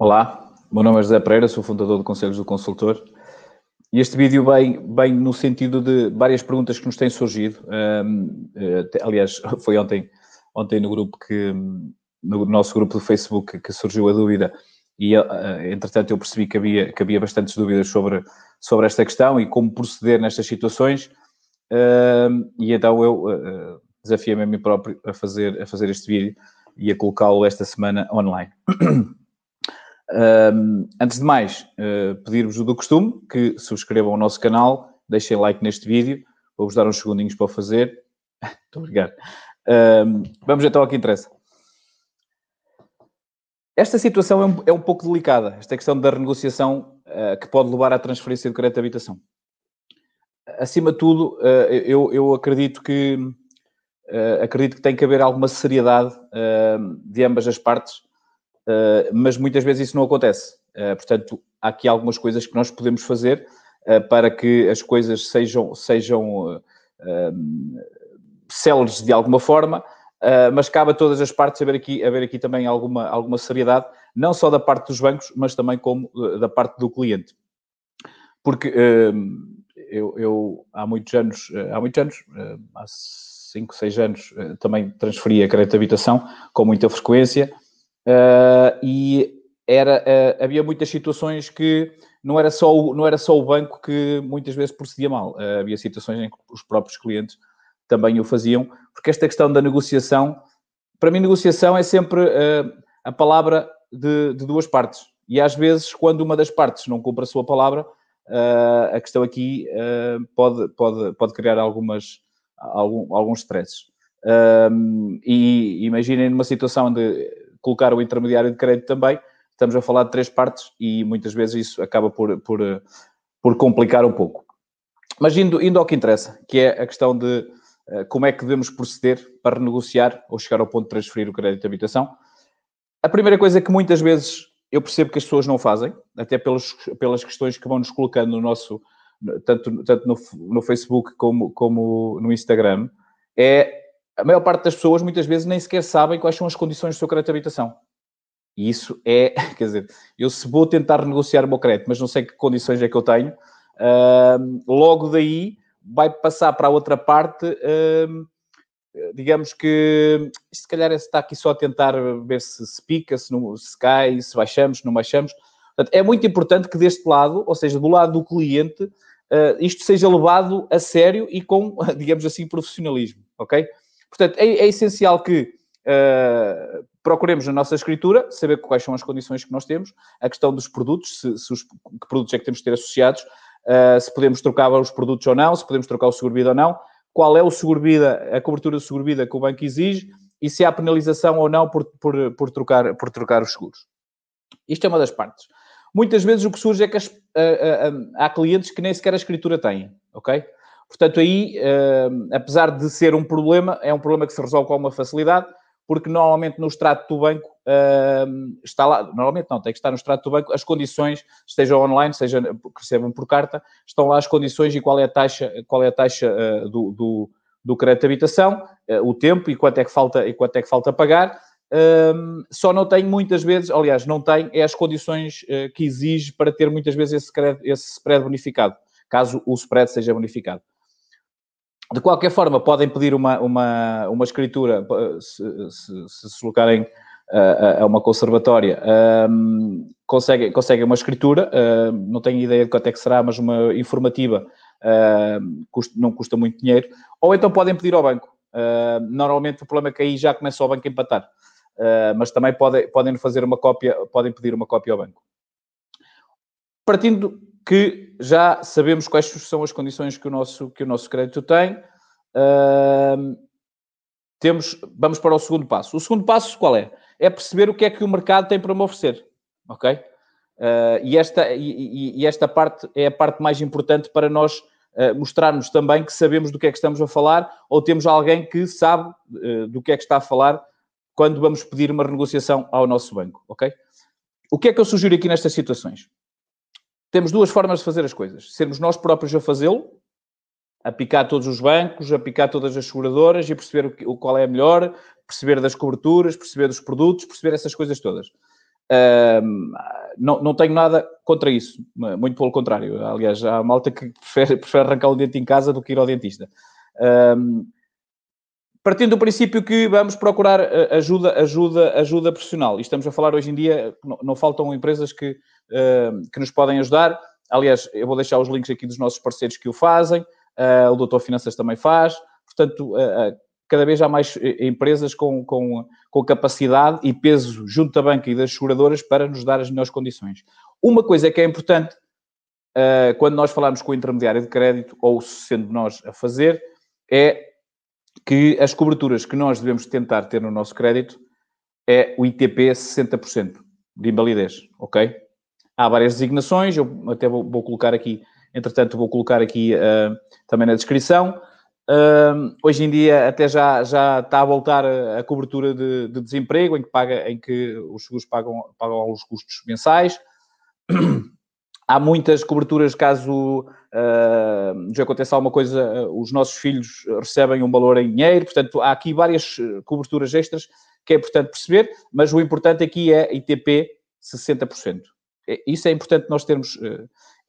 Olá, meu nome é José Pereira, sou fundador do Conselhos do Consultor. E este vídeo vem, vem no sentido de várias perguntas que nos têm surgido. Um, eh, aliás, foi ontem, ontem no grupo que, no nosso grupo do Facebook que surgiu a dúvida e, uh, entretanto, eu percebi que havia, que havia bastantes dúvidas sobre, sobre esta questão e como proceder nestas situações. E então eu uh, desafiei-me a mim próprio a fazer, a fazer este vídeo e a colocá-lo esta semana online. Antes de mais, uh, pedir-vos o do costume, que subscrevam o nosso canal, deixem like neste vídeo, vou-vos dar uns segundinhos para o fazer. Muito obrigado. Um, vamos então ao que interessa. Esta situação é um, é um pouco delicada, esta questão da renegociação uh, que pode levar à transferência de crédito de habitação. Acima de tudo, uh, eu, eu, acredito que acredito que tem que haver alguma seriedade de ambas as partes mas muitas vezes isso não acontece. Uh, portanto, há aqui algumas coisas que nós podemos fazer uh, para que as coisas sejam, sejam céleres de alguma forma, mas cabe a todas as partes haver aqui, haver aqui também alguma, alguma seriedade, não só da parte dos bancos, mas também como da parte do cliente. Porque eu, eu, há muitos anos, há muitos anos, há 5, 6 anos, também transferia crédito de habitação com muita frequência Uh, e era, uh, havia muitas situações que não era, só o, não era só o banco que muitas vezes procedia mal. Uh, havia situações em que os próprios clientes também o faziam, porque esta questão da negociação, para mim, negociação é sempre a palavra de, de, duas partes. E às vezes, quando uma das partes não cumpre a sua palavra, a questão aqui pode, pode, pode criar algumas, algum, alguns stresses. e imaginem numa situação de colocar o intermediário de crédito também, estamos a falar de três partes e muitas vezes isso acaba por, por, por complicar um pouco. Mas indo, indo ao que interessa, que é a questão de uh, como é que devemos proceder para renegociar ou chegar ao ponto de transferir o crédito de habitação. A primeira coisa que muitas vezes eu percebo que as pessoas não fazem, até pelos, pelas questões que vão nos colocando no nosso, tanto, tanto no, no Facebook como, como no Instagram, é a maior parte das pessoas muitas vezes nem sequer sabem quais são as condições do seu crédito de habitação. E isso é, quer dizer, eu se vou tentar negociar o meu crédito, mas não sei que condições é que eu tenho, uh, logo daí vai passar para a outra parte, uh, digamos que se calhar está aqui só a tentar ver se se pica, se, não, se cai, se baixamos, se não baixamos. Portanto, é muito importante que deste lado, ou seja, do lado do cliente, uh, isto seja levado a sério e com, digamos assim, profissionalismo, ok? Portanto, é, é essencial que uh, procuremos na nossa escritura saber quais são as condições que nós temos, a questão dos produtos, se, se os, que produtos é que temos de ter associados, uh, se podemos trocar os produtos ou não, se podemos trocar o seguro-vida ou não, qual é o seguro-vida, a cobertura do seguro-vida que o banco exige e se há penalização ou não por, por, por, trocar, por trocar os seguros. Isto é uma das partes. Muitas vezes o que surge é que as, uh, há clientes que nem sequer a escritura têm, ok? Portanto, aí, uh, apesar de ser um problema, é um problema que se resolve com alguma facilidade, porque normalmente no extrato do banco uh, está lá, normalmente não, tem que estar no extrato do banco, as condições, esteja online, seja recebam por carta, estão lá as condições e qual é a taxa, qual é a taxa uh, do, do, do, crédito de habitação, o tempo e quanto é que falta, e quanto é que falta pagar. só não tem muitas vezes, aliás, não tem, é as condições que exige para ter muitas vezes esse, crédito, esse spread bonificado, caso o spread seja bonificado. De qualquer forma, podem pedir uma, uma, uma escritura, se se, se, se locarem a, a, uma conservatória, um, conseguem, uma escritura, não tenho ideia de quanto é que será, mas uma informativa custa, não custa muito dinheiro, ou então podem pedir ao banco. normalmente o problema é que aí já começa o banco a empatar, mas também podem, podem fazer uma cópia, podem pedir uma cópia ao banco. Partindo que já sabemos quais são as condições que o nosso, que o nosso crédito tem. Temos, vamos para o segundo passo. O segundo passo qual é? É perceber o que é que o mercado tem para me oferecer. Ok? Uh, e, esta, e, e, esta parte é a parte mais importante para nós uh, mostrarmos também que sabemos do que é que estamos a falar ou temos alguém que sabe uh, do que é que está a falar quando vamos pedir uma renegociação ao nosso banco. Ok? O que é que eu sugiro aqui nestas situações? Temos duas formas de fazer as coisas. Sermos nós próprios a fazê-lo, a picar todos os bancos, a picar todas as seguradoras e perceber o, qual é a melhor, perceber das coberturas, perceber dos produtos, perceber essas coisas todas. Não, não tenho nada contra isso, muito pelo contrário. Aliás, há malta que prefere, prefere arrancar o dente em casa do que ir ao dentista. Partindo do princípio que vamos procurar eh, ajuda, ajuda, ajuda profissional. E estamos a falar hoje em dia, não, não faltam empresas que, uh, que nos podem ajudar. Aliás, eu vou deixar os links aqui dos nossos parceiros que o fazem. Uh, o Doutor Finanças também faz. Portanto, uh, cada vez há mais empresas com, com, com capacidade e peso junto da banca e das seguradoras para nos dar as melhores condições. Uma coisa que é importante, quando nós falamos com o intermediário de crédito, ou sendo nós a fazer, é que as coberturas que nós devemos tentar ter no nosso crédito é o ITP 60% de invalidez, ok? Há várias designações, eu até vou, vou colocar aqui, entretanto, vou colocar aqui uh, também na descrição. Uh, hoje em dia até já, já está a voltar a, a cobertura de, de, desemprego, em que, paga, em que os seguros pagam, pagam os custos mensais. Há muitas coberturas caso uh, já aconteça alguma coisa, os nossos filhos recebem um valor em dinheiro, portanto, há aqui várias coberturas extras que é importante perceber, mas o importante aqui é ITP 60%. É, isso é importante nós termos,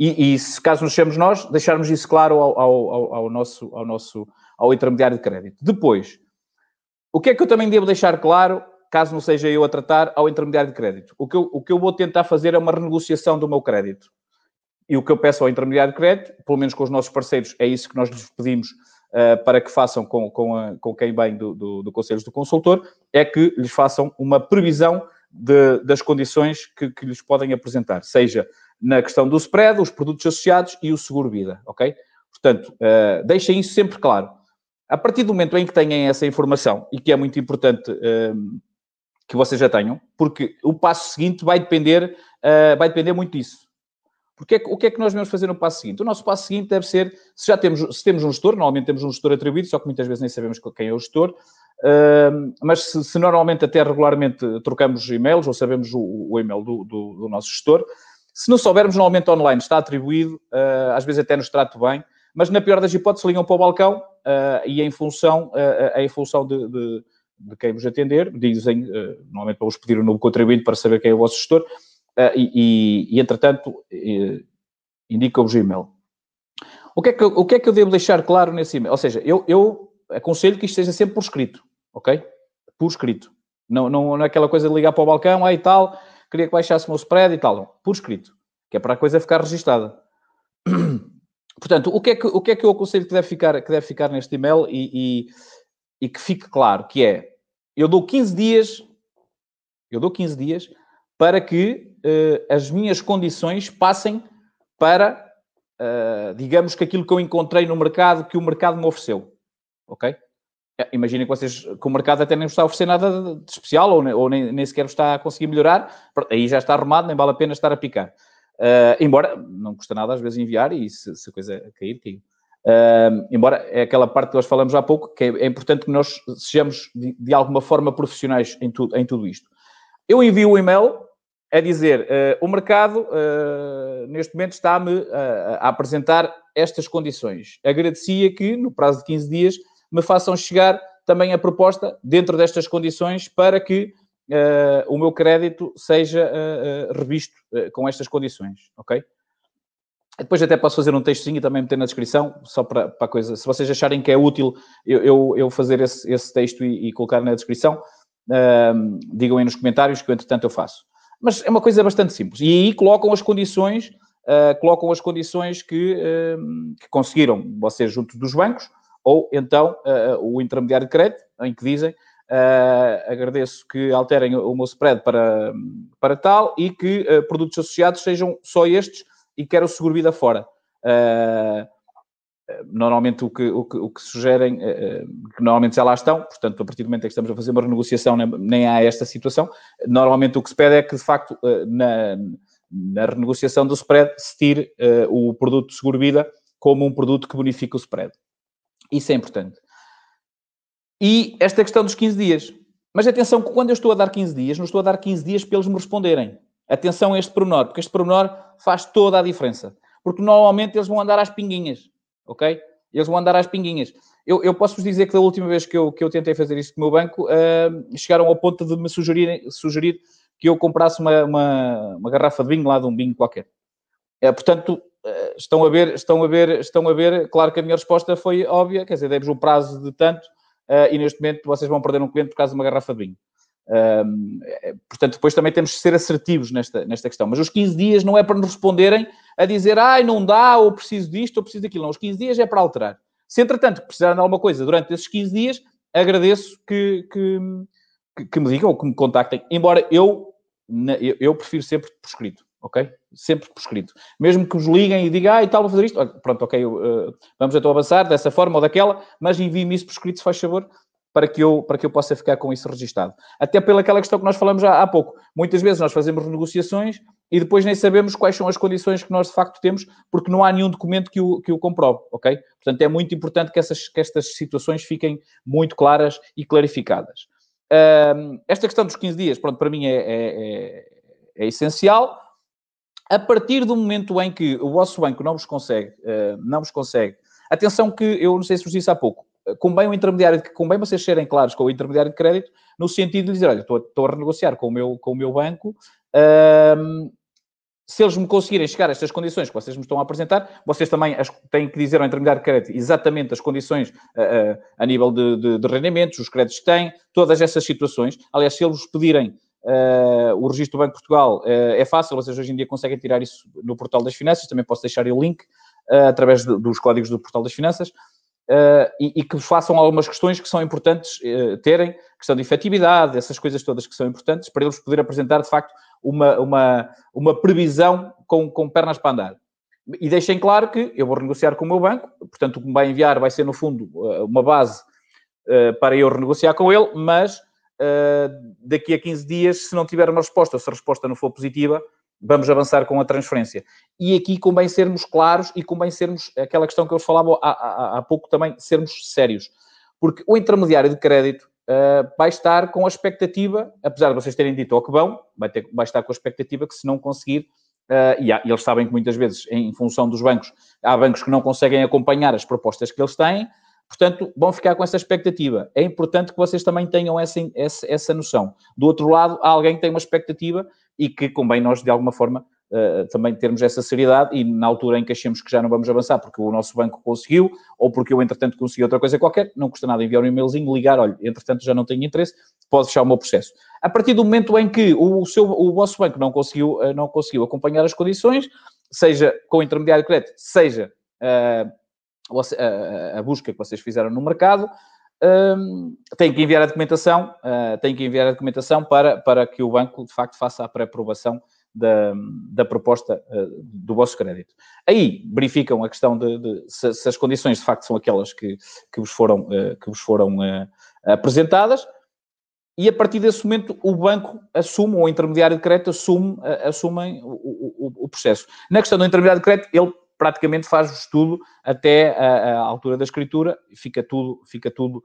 e, e, se caso nos chamemos nós, deixarmos isso claro ao, ao, ao, ao, nosso, ao nosso, ao intermediário de crédito. Depois, o que é que eu também devo deixar claro, caso não seja eu a tratar, ao intermediário de crédito? O que eu, o que eu vou tentar fazer é uma renegociação do meu crédito. E o que eu peço ao intermediário de crédito, pelo menos com os nossos parceiros, é isso que nós lhes pedimos uh, para que façam com, com, a, com quem vem do, do, do Conselho do Consultor, é que lhes façam uma previsão de, das condições que, que, lhes podem apresentar, seja na questão do spread, os produtos associados e o seguro-vida, ok? Portanto, uh, deixem isso sempre claro. A partir do momento em que tenham essa informação, e que é muito importante uh, que vocês já tenham, porque o passo seguinte vai depender, uh, vai depender muito disso. Porque é, o que é que nós devemos fazer no passo seguinte? O nosso passo seguinte deve ser, se já temos, se temos um gestor, normalmente temos um gestor atribuído, só que muitas vezes nem sabemos quem é o gestor, uh, mas se, se, normalmente até regularmente trocamos e-mails ou sabemos o, o e-mail do, do, do, nosso gestor, se não soubermos, normalmente online está atribuído, uh, às vezes até nos trata bem, mas na pior das hipóteses ligam para o balcão uh, e em função, em função de, de, de, quem vos atender, dizem, normalmente para vos pedir o um novo contribuinte para saber quem é o vosso gestor, e, e, e, entretanto, uh, indica-vos o e-mail. O que, é que, o que é que eu devo deixar claro nesse e-mail? Ou seja, eu, eu aconselho que isto esteja sempre por escrito, ok? Por escrito. Não, não, não é aquela coisa de ligar para o balcão, aí ah, tal, queria que baixasse o meu spread e tal. Não, por escrito. Que é para a coisa ficar registada. Portanto, o que é que, o que, é que eu aconselho que deve ficar, que deve ficar neste e-mail e, e, e que fique claro, que é, eu dou 15 dias, eu dou 15 dias para que uh, as minhas condições passem para, uh, digamos que aquilo que eu encontrei no mercado, que o mercado me ofereceu. Ok? Eh, imaginem que vocês, que o mercado até nem está a oferecer nada de especial ou, nem, ou nem, nem, sequer está a conseguir melhorar, aí já está arrumado, nem vale a pena estar a picar. Uh, embora não custa nada às vezes enviar e se, se a coisa cair, caiu. Uh, embora é aquela parte que nós falamos há pouco, que é, é importante que nós sejamos de, de, alguma forma profissionais em, tu, em tudo isto. Eu envio o e-mail é dizer, uh, o mercado uh, neste momento está-me a apresentar estas condições. Agradecia que, no prazo de 15 dias, me façam chegar também a proposta dentro destas condições para que o meu crédito seja revisto com estas condições, ok? Depois até posso fazer um textinho e também meter na descrição, só para, para a coisa. Se vocês acharem que é útil eu, eu, eu fazer esse, esse texto e, e, colocar na descrição, digam aí nos comentários que entretanto, eu faço. Mas é uma coisa bastante simples. E aí colocam as condições, uh, colocam as condições que, uh, que, conseguiram vocês junto dos bancos, ou então uh, o intermediário de crédito, em que dizem agradeço que alterem o meu spread para, para tal e que produtos associados sejam só estes e quero o seguro vida fora. Uh, normalmente o que, o que, o que sugerem, uh, que normalmente já lá estão, portanto, a partir do momento em que estamos a fazer uma renegociação, nem, nem há esta situação. Normalmente o que se pede é que, de facto, uh, na, na renegociação do spread, se tire uh, o produto de seguro-vida como um produto que bonifica o spread. Isso é importante. E esta questão dos 15 dias. Mas atenção que quando eu estou a dar 15 dias, não estou a dar 15 dias para eles me responderem. Atenção a este pormenor, porque este pormenor faz toda a diferença. Porque normalmente eles vão andar às pinguinhas ok? Eles vão andar às pinguinhas. Eu, eu posso-vos dizer que da última vez que eu, que eu tentei fazer isso com o meu banco, uh, chegaram ao ponto de me sugerir, sugerir que eu comprasse uma, uma, uma garrafa de vinho lá de um vinho qualquer. É, portanto, estão a ver, estão a ver, estão a ver, claro que a minha resposta foi óbvia, quer dizer, dei-vos um prazo de tanto uh, e neste momento vocês vão perder um cliente por causa de uma garrafa de vinho. Um, portanto, depois também temos de ser assertivos nesta, nesta questão. Mas os 15 dias não é para nos responderem a dizer, ai, não dá, ou preciso disto, ou preciso daquilo. Não, os 15 dias é para alterar. Se, entretanto, precisarem de alguma coisa durante esses 15 dias, agradeço que, que, que me digam ou que me contactem. Embora eu, eu prefiro sempre por escrito, ok? Sempre por escrito. Mesmo que vos liguem e digam, ah, e tal, vou fazer isto. Pronto, ok, uh, vamos então avançar dessa forma ou daquela, mas envie-me isso por escrito, se faz favor, para que, eu, para que eu possa ficar com isso registado. Até pelaquela questão que nós falamos já há pouco. Muitas vezes nós fazemos negociações e depois nem sabemos quais são as condições que nós de facto temos, porque não há nenhum documento que o, que o comprove, ok? Portanto, é muito importante que, essas, que estas situações fiquem muito claras e clarificadas. Esta questão dos 15 dias, pronto, para mim é, é, é, é, essencial. A partir do momento em que o vosso banco não vos consegue, uh, não vos consegue, atenção que eu não sei se vos disse há pouco, convém o intermediário, convém vocês serem claros com o intermediário de crédito, no sentido de dizer, olha, estou, estou a renegociar com o meu, com o meu banco, se eles me conseguirem chegar a estas condições que vocês me estão a apresentar, vocês também as, têm que dizer ao intermediário de crédito exatamente as condições uh, uh, a nível de, de, de, rendimentos, os créditos que têm, todas essas situações. Aliás, se eles pedirem uh, o registro do Banco de Portugal, é fácil, vocês hoje em dia conseguem tirar isso no portal das finanças, também posso deixar o link através de, dos códigos do portal das finanças uh, e, e, que façam algumas questões que são importantes uh, terem, questão de efetividade, essas coisas todas que são importantes, para eles poderem apresentar, de facto, uma, uma, uma previsão com, com pernas para andar. E deixem claro que eu vou renegociar com o meu banco, portanto, o que me vai enviar vai ser, no fundo, uma base uh, para eu renegociar com ele, mas daqui a 15 dias, se não tiver uma resposta, se a resposta não for positiva, vamos avançar com a transferência. E aqui convém sermos claros e convém sermos, aquela questão que eu falava há, há, há pouco também, sermos sérios. Porque o intermediário de crédito uh, vai estar com a expectativa, apesar de vocês terem dito ao que vão, vai, ter, vai estar com a expectativa que se não conseguir, uh, e, há, e eles sabem que muitas vezes, em função dos bancos, há bancos que não conseguem acompanhar as propostas que eles têm, Portanto, vão ficar com essa expectativa. É importante que vocês também tenham essa, essa, essa noção. Do outro lado, há alguém que tem uma expectativa e que convém nós, de alguma forma, uh, também termos essa seriedade e na altura em que achemos que já não vamos avançar porque o nosso banco conseguiu ou porque eu, entretanto, consegui outra coisa qualquer, não custa nada enviar um e-mailzinho, ligar, olha, entretanto já não tenho interesse, pode fechar o meu processo. A partir do momento em que o, seu, o vosso banco não conseguiu, uh, não conseguiu acompanhar as condições, seja com o intermediário de crédito, seja... Uh, a, a, busca que vocês fizeram no mercado, um, tem que enviar a documentação, uh, tem que enviar a documentação para, para que o banco, de facto, faça a pré-aprovação da, da proposta uh, do vosso crédito. Aí verificam a questão de, de se, se, as condições, de facto, são aquelas que, que vos foram, uh, que vos foram apresentadas, e a partir desse momento o banco assume, ou o intermediário de crédito assume, assumem o, o, o processo. Na questão do intermediário de crédito, ele praticamente faz tudo até a, a, altura da escritura, fica tudo, fica tudo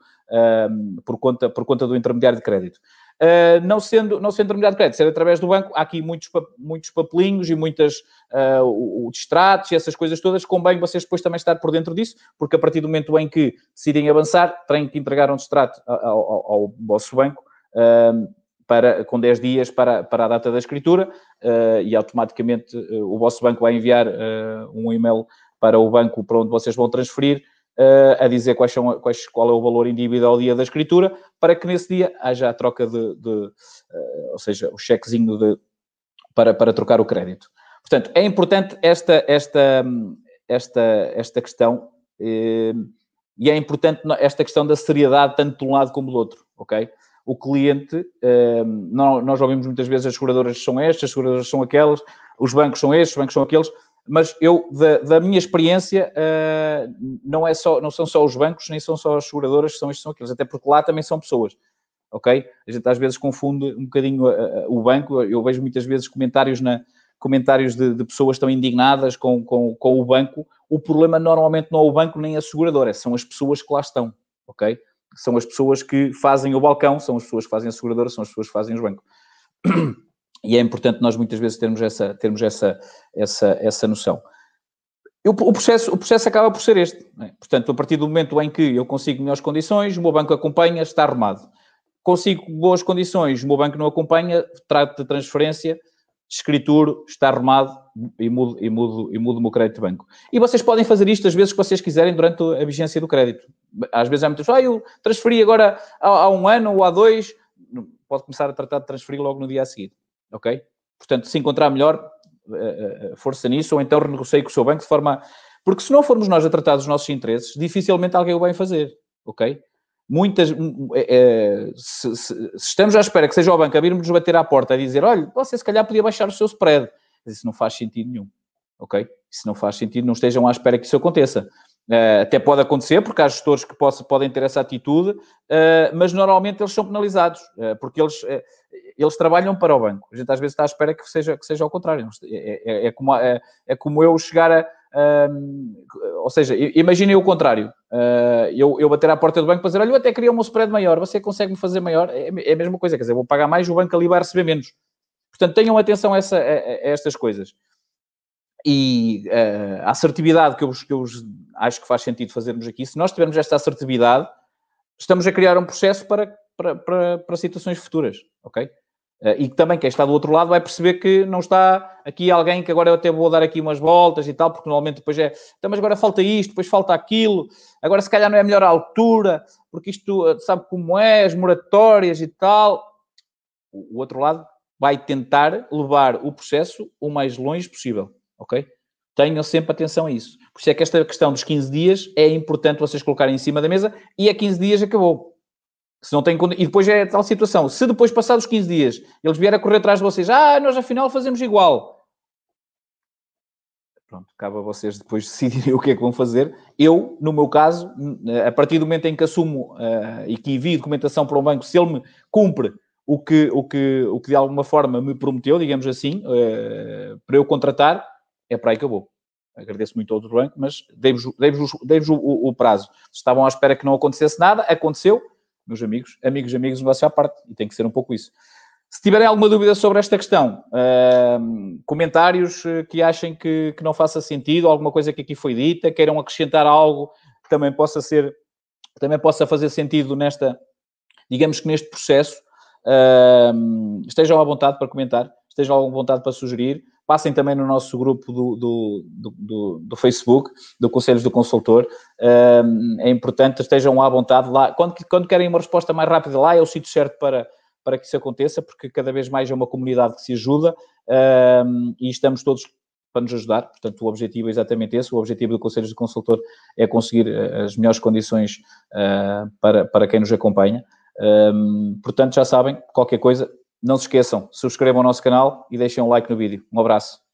por, conta, por conta do intermediário de crédito. Uh, não, sendo, não sendo intermediário de crédito, ser através do banco, há aqui muitos, muitos papelinhos e muitas uh, distratos e essas coisas todas, convém vocês depois também estar por dentro disso, porque a partir do momento em que decidem avançar, têm que entregar um distrato ao, ao, ao vosso banco, uh, para, com 10 dias para, para a data da escritura uh, e automaticamente uh, o vosso banco vai enviar uh, um e-mail para o banco para onde vocês vão transferir a dizer quais são, quais, qual é o valor indivíduo ao dia da escritura para que nesse dia haja a troca de, de ou seja, o chequezinho de, para, para trocar o crédito. Portanto, é importante esta, esta, esta, esta questão e é importante esta questão da seriedade tanto de um lado como do outro, ok? O cliente, ehm, nós ouvimos muitas vezes as seguradoras são estas, as seguradoras são aquelas, os bancos são estes, os bancos são aqueles, mas eu, da, da minha experiência, eh, não, é só, não são só os bancos, nem são só as seguradoras são estes, são aqueles, até porque lá também são pessoas, ok? A gente às vezes confunde um bocadinho eh, eh, o banco, eu vejo muitas vezes comentários na, comentários de, de, pessoas tão indignadas com, com, com o banco, o problema normalmente não é o banco nem a seguradora, são as pessoas que lá estão, ok? São as pessoas que fazem o balcão, são as pessoas que fazem a seguradora, são as pessoas que fazem os bancos. E é importante nós muitas vezes termos essa, termos essa, essa, essa noção. Eu, o, processo, o processo acaba por ser este. É? Portanto, a partir do momento em que eu consigo melhores condições, o meu banco acompanha, está arrumado. consigo boas condições, o meu banco não acompanha, trato de transferência, escrituro, está arrumado e mudo, e, mudo, e mudo o meu crédito de banco. E vocês podem fazer isto às vezes que vocês quiserem durante a vigência do crédito. Às vezes há muitas ah, eu transferi agora há, há, um ano ou há dois, pode começar a tratar de transferir logo no dia a seguir, ok? Portanto, se encontrar melhor, eh, eh, força nisso, ou então renegocie com o seu banco de forma... Porque se não formos nós a tratar dos nossos interesses, dificilmente alguém o vai fazer, ok? Muitas. É, se, se, se, estamos à espera que seja o banco a vir-nos bater à porta e dizer: olha, você se calhar podia baixar o seu spread. Isso não faz sentido nenhum. Ok? Isso não faz sentido, não estejam à espera que isso aconteça. Uh, até pode acontecer, porque há gestores que possa, podem ter essa atitude, uh, mas normalmente eles são penalizados, uh, porque eles, eles trabalham para o banco. A gente às vezes está à espera que seja, que seja ao contrário. É, é, é como, é, é como eu chegar a, ou seja, imaginem o contrário. Uh, eu, eu bater à porta do banco para dizer, olha, eu até queria um spread maior, você consegue-me fazer maior? É, é, a mesma coisa, quer dizer, vou pagar mais, o banco ali vai receber menos. Portanto, tenham atenção a, essa, a, a estas coisas. E uh, a assertividade que eu, que eu acho que faz sentido fazermos aqui, se nós tivermos esta assertividade, estamos a criar um processo para, para, para, para situações futuras, ok? Uh, e também quem está do outro lado vai perceber que não está aqui alguém que agora eu até vou dar aqui umas voltas e tal, porque normalmente depois é, então, mas agora falta isto, depois falta aquilo, agora se calhar não é a melhor altura, porque isto eh, sabe como é, as moratórias e tal. O outro lado vai tentar levar o processo o mais longe possível, ok? Tenham sempre atenção a isso. Por isso é que esta questão dos 15 dias é importante vocês colocarem em cima da mesa e a 15 dias acabou. Se não tem, e depois é tal situação. Se depois, passados 15 dias, eles vierem a correr atrás de vocês, ah, nós afinal fazemos igual. Pronto, cabe a vocês depois decidirem o que é que vão fazer. Eu, no meu caso, a partir do momento em que assumo uh, e que envio documentação para um banco, se ele me cumpre o que, o que, o que de alguma forma me prometeu, digamos assim, uh, para eu contratar, é para aí que eu vou. Agradeço muito ao outro banco, mas dei-vos dei o, o prazo. Estavam à espera que não acontecesse nada, aconteceu meus amigos, amigos, amigos, negócio à parte, e tem que ser um pouco isso. Se tiverem alguma dúvida sobre esta questão, uh, comentários eh, que achem que, que não faça sentido, alguma coisa que aqui foi dita, queiram acrescentar algo que também possa ser, também possa fazer sentido nesta, digamos que neste processo, uh, estejam à vontade para comentar, estejam à vontade para sugerir passem também no nosso grupo do, do, do, do Facebook, do Conselhos do Consultor. é importante, estejam à vontade lá. Quando, quando querem uma resposta mais rápida, lá é o sítio certo para, para que isso aconteça, porque cada vez mais é uma comunidade que se ajuda e estamos todos para nos ajudar. Portanto, o objetivo é exatamente esse. O objetivo do Conselhos do Consultor é conseguir eh, as melhores condições uh, para, para quem nos acompanha. Portanto, já sabem, qualquer coisa, não se esqueçam, subscrevam o nosso canal e deixem um like no vídeo. Um abraço.